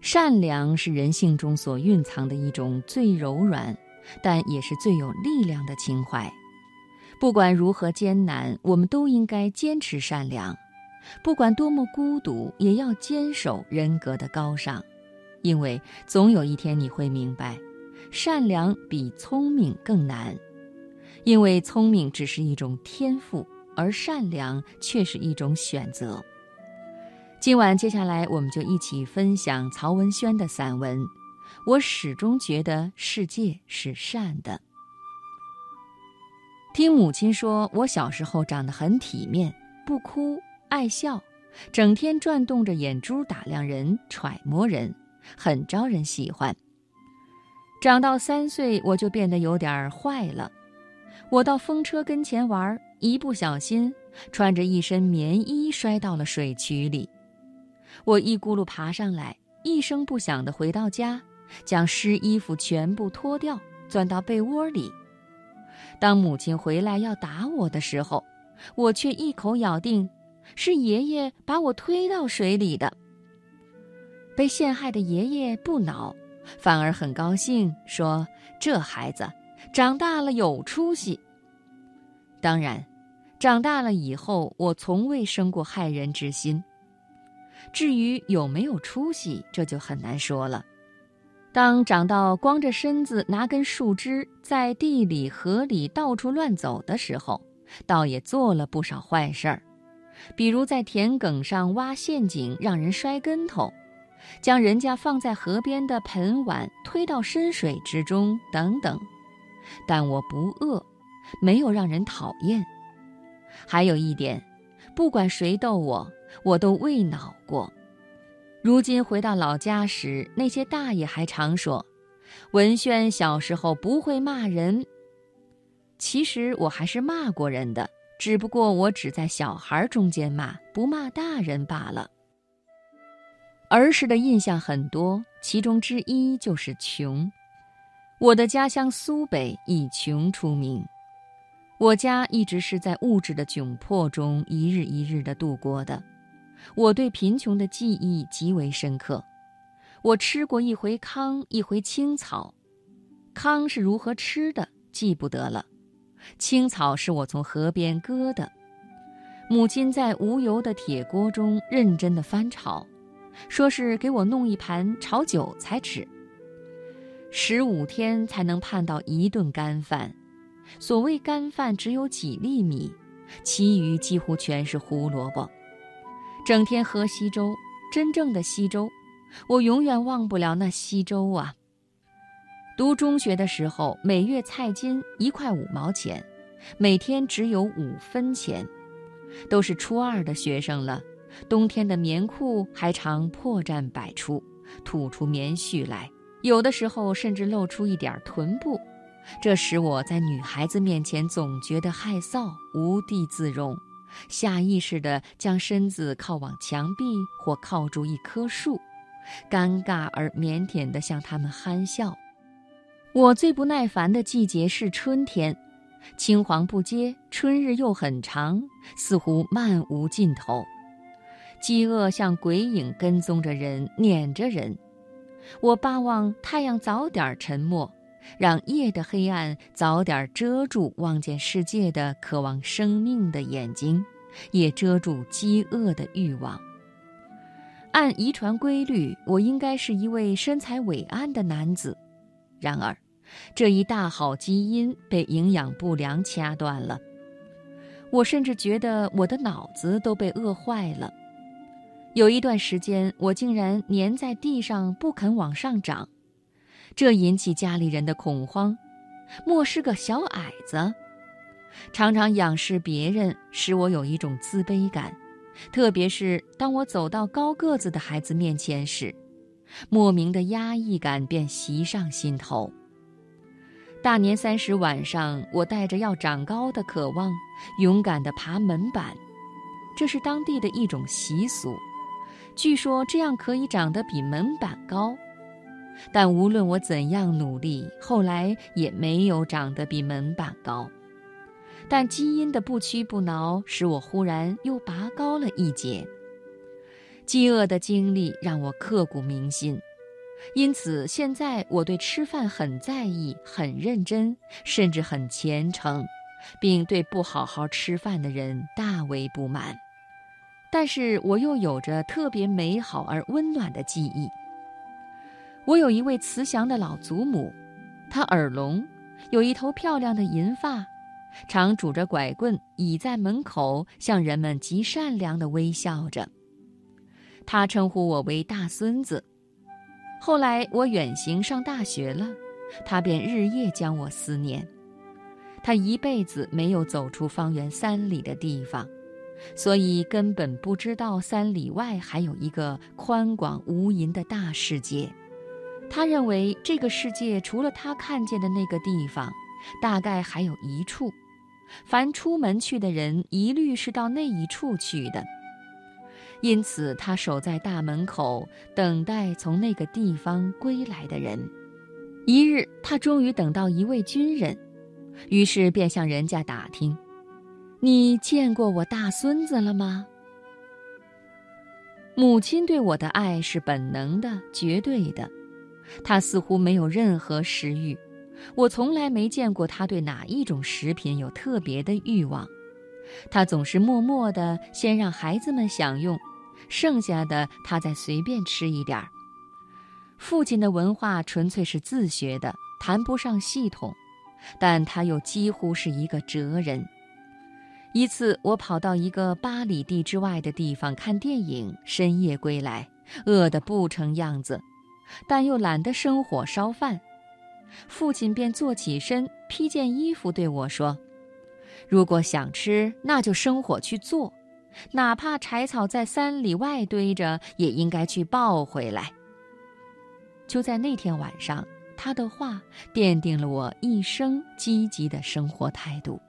善良是人性中所蕴藏的一种最柔软，但也是最有力量的情怀。不管如何艰难，我们都应该坚持善良；不管多么孤独，也要坚守人格的高尚。因为总有一天你会明白，善良比聪明更难。因为聪明只是一种天赋，而善良却是一种选择。今晚接下来，我们就一起分享曹文轩的散文。我始终觉得世界是善的。听母亲说，我小时候长得很体面，不哭，爱笑，整天转动着眼珠打量人、揣摩人，很招人喜欢。长到三岁，我就变得有点坏了。我到风车跟前玩，一不小心穿着一身棉衣摔到了水渠里。我一咕噜爬上来，一声不响地回到家，将湿衣服全部脱掉，钻到被窝里。当母亲回来要打我的时候，我却一口咬定是爷爷把我推到水里的。被陷害的爷爷不恼，反而很高兴，说：“这孩子。”长大了有出息。当然，长大了以后，我从未生过害人之心。至于有没有出息，这就很难说了。当长到光着身子拿根树枝在地里、河里到处乱走的时候，倒也做了不少坏事儿，比如在田埂上挖陷阱让人摔跟头，将人家放在河边的盆碗推到深水之中等等。但我不饿，没有让人讨厌。还有一点，不管谁逗我，我都未恼过。如今回到老家时，那些大爷还常说：“文轩小时候不会骂人。”其实我还是骂过人的，只不过我只在小孩中间骂，不骂大人罢了。儿时的印象很多，其中之一就是穷。我的家乡苏北以穷出名，我家一直是在物质的窘迫中一日一日的度过的。我对贫穷的记忆极为深刻。我吃过一回糠，一回青草。糠是如何吃的，记不得了。青草是我从河边割的。母亲在无油的铁锅中认真的翻炒，说是给我弄一盘炒韭菜吃。十五天才能盼到一顿干饭，所谓干饭只有几粒米，其余几乎全是胡萝卜。整天喝稀粥，真正的稀粥，我永远忘不了那稀粥啊。读中学的时候，每月菜金一块五毛钱，每天只有五分钱，都是初二的学生了，冬天的棉裤还常破绽百出，吐出棉絮来。有的时候甚至露出一点臀部，这使我在女孩子面前总觉得害臊，无地自容，下意识地将身子靠往墙壁或靠住一棵树，尴尬而腼腆地向他们憨笑。我最不耐烦的季节是春天，青黄不接，春日又很长，似乎漫无尽头，饥饿像鬼影跟踪着人，撵着人。我巴望太阳早点沉没，让夜的黑暗早点遮住望见世界的渴望生命的眼睛，也遮住饥饿的欲望。按遗传规律，我应该是一位身材伟岸的男子，然而，这一大好基因被营养不良掐断了。我甚至觉得我的脑子都被饿坏了。有一段时间，我竟然粘在地上不肯往上长，这引起家里人的恐慌。莫是个小矮子，常常仰视别人，使我有一种自卑感。特别是当我走到高个子的孩子面前时，莫名的压抑感便袭上心头。大年三十晚上，我带着要长高的渴望，勇敢地爬门板，这是当地的一种习俗。据说这样可以长得比门板高，但无论我怎样努力，后来也没有长得比门板高。但基因的不屈不挠使我忽然又拔高了一截。饥饿的经历让我刻骨铭心，因此现在我对吃饭很在意、很认真，甚至很虔诚，并对不好好吃饭的人大为不满。但是我又有着特别美好而温暖的记忆。我有一位慈祥的老祖母，她耳聋，有一头漂亮的银发，常拄着拐棍倚在门口，向人们极善良地微笑着。她称呼我为大孙子。后来我远行上大学了，她便日夜将我思念。她一辈子没有走出方圆三里的地方。所以根本不知道三里外还有一个宽广无垠的大世界。他认为这个世界除了他看见的那个地方，大概还有一处。凡出门去的人，一律是到那一处去的。因此，他守在大门口，等待从那个地方归来的人。一日，他终于等到一位军人，于是便向人家打听。你见过我大孙子了吗？母亲对我的爱是本能的、绝对的，他似乎没有任何食欲。我从来没见过他对哪一种食品有特别的欲望。他总是默默的先让孩子们享用，剩下的他再随便吃一点儿。父亲的文化纯粹是自学的，谈不上系统，但他又几乎是一个哲人。一次，我跑到一个八里地之外的地方看电影，深夜归来，饿得不成样子，但又懒得生火烧饭。父亲便坐起身，披件衣服对我说：“如果想吃，那就生火去做，哪怕柴草在三里外堆着，也应该去抱回来。”就在那天晚上，他的话奠定了我一生积极的生活态度。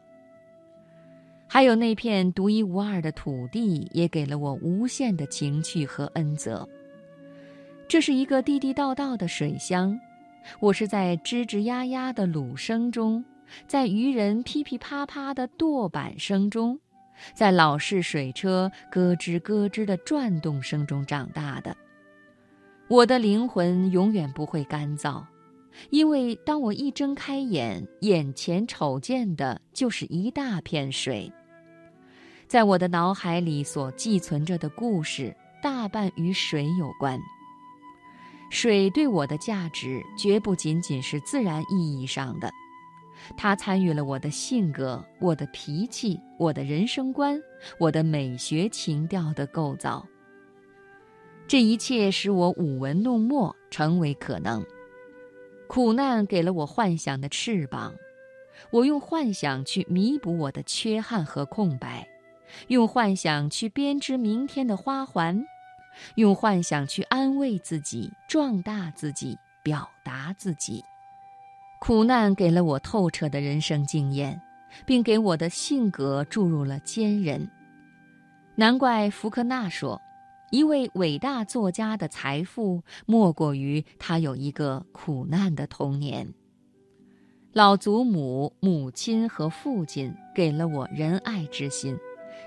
还有那片独一无二的土地，也给了我无限的情趣和恩泽。这是一个地地道道的水乡，我是在吱吱呀呀的橹声中，在渔人噼噼啪啪的舵板声中，在老式水车咯吱咯吱的转动声中长大的。我的灵魂永远不会干燥，因为当我一睁开眼，眼前瞅见的就是一大片水。在我的脑海里所寄存着的故事，大半与水有关。水对我的价值，绝不仅仅是自然意义上的，它参与了我的性格、我的脾气、我的人生观、我的美学情调的构造。这一切使我舞文弄墨，成为可能。苦难给了我幻想的翅膀，我用幻想去弥补我的缺憾和空白。用幻想去编织明天的花环，用幻想去安慰自己、壮大自己、表达自己。苦难给了我透彻的人生经验，并给我的性格注入了坚韧。难怪福克纳说，一位伟大作家的财富莫过于他有一个苦难的童年。老祖母、母亲和父亲给了我仁爱之心。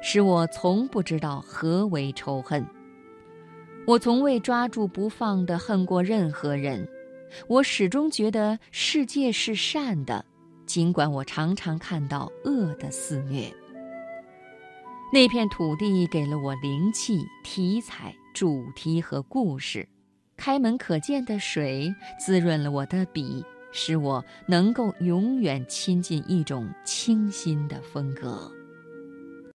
使我从不知道何为仇恨。我从未抓住不放的恨过任何人。我始终觉得世界是善的，尽管我常常看到恶的肆虐。那片土地给了我灵气、题材、主题和故事。开门可见的水滋润了我的笔，使我能够永远亲近一种清新的风格。